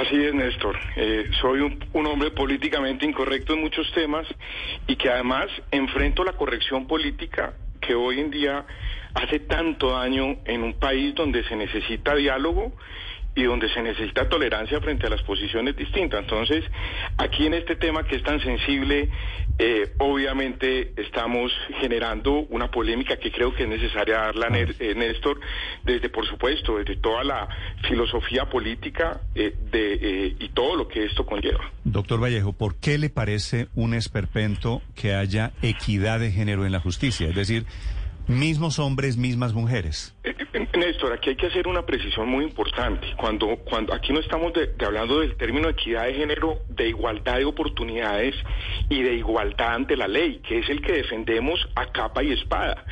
Así es, Néstor. Eh, soy un, un, hombre políticamente incorrecto en muchos temas y que además enfrento la corrección política que hoy en día hace tanto daño en un país donde se necesita diálogo y donde se necesita tolerancia frente a las posiciones distintas. Entonces, aquí en este tema que es tan sensible, eh, obviamente estamos generando una polémica que creo que es necesaria darla, eh, Néstor, desde, por supuesto, desde toda la filosofía política eh, de, y todo lo que esto conlleva. Doctor Vallejo, ¿por qué le parece un esperpento que haya equidad de género en la justicia? Es decir, Mismos hombres, mismas mujeres. Eh, eh, Néstor, aquí hay que hacer una precisión muy importante. Cuando, cuando aquí no estamos hablando del término equidad de género, de igualdad de oportunidades y de igualdad ante la ley, que es el que defendemos a capa y espada.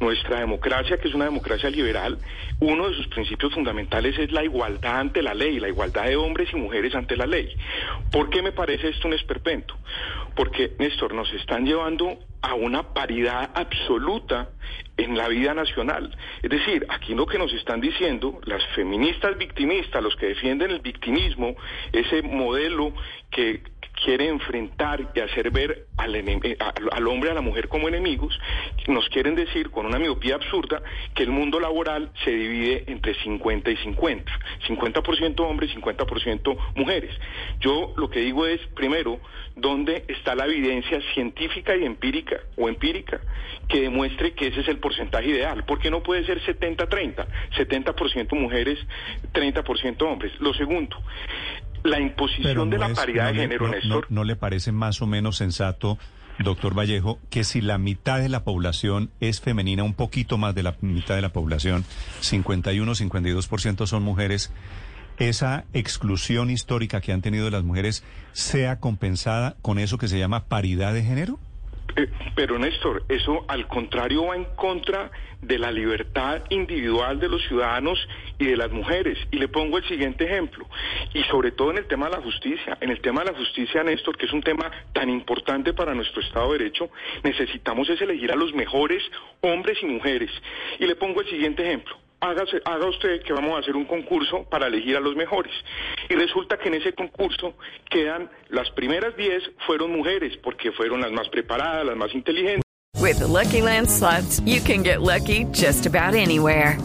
Nuestra democracia, que es una democracia liberal, uno de sus principios fundamentales es la igualdad ante la ley, la igualdad de hombres y mujeres ante la ley. ¿Por qué me parece esto un esperpento? Porque, Néstor, nos están llevando a una paridad absoluta en la vida nacional. Es decir, aquí lo que nos están diciendo las feministas victimistas, los que defienden el victimismo, ese modelo que quiere enfrentar y hacer ver al, al, hombre a la mujer como enemigos, nos quieren decir con una miopía absurda que el mundo laboral se divide entre 50 y 50, 50% hombres, 50% mujeres. Yo lo que digo es, primero, ¿dónde está la evidencia científica y empírica o empírica que demuestre que ese es el porcentaje ideal? ¿Por qué no puede ser 70-30? 70%, mujeres, 30% hombres. Lo segundo, la imposición de la paridad de género, no, Néstor. No, le parece más o menos sensato, doctor Vallejo, que si la mitad de la población es femenina, un poquito más de la mitad de la población, 51, 52% son mujeres, esa exclusión histórica que han tenido las mujeres sea compensada con eso que se llama paridad de género? Eh, pero Néstor, eso al contrario va en contra de la libertad individual de los ciudadanos y de las mujeres. Y le pongo el siguiente ejemplo, y sobre todo en el tema de la justicia. En el tema de la justicia, Néstor, que es un tema tan importante para nuestro Estado de Derecho, necesitamos es elegir a los mejores hombres y mujeres. Y le pongo el siguiente ejemplo haga usted que vamos a hacer un concurso para elegir a los mejores. Y resulta que en ese concurso quedan las primeras 10 fueron mujeres porque fueron las más preparadas, las más inteligentes. With the Lucky Land slots, you can get lucky just about anywhere.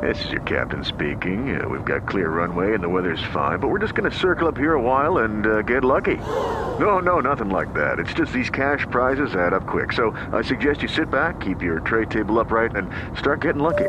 This is your captain speaking. Uh, we've got clear runway and the weather's fine, but we're just going to circle up here a while and uh, get lucky. No, no, nothing like that. It's just these cash prizes add up quick. So I suggest you sit back, keep your tray table upright, and start getting lucky.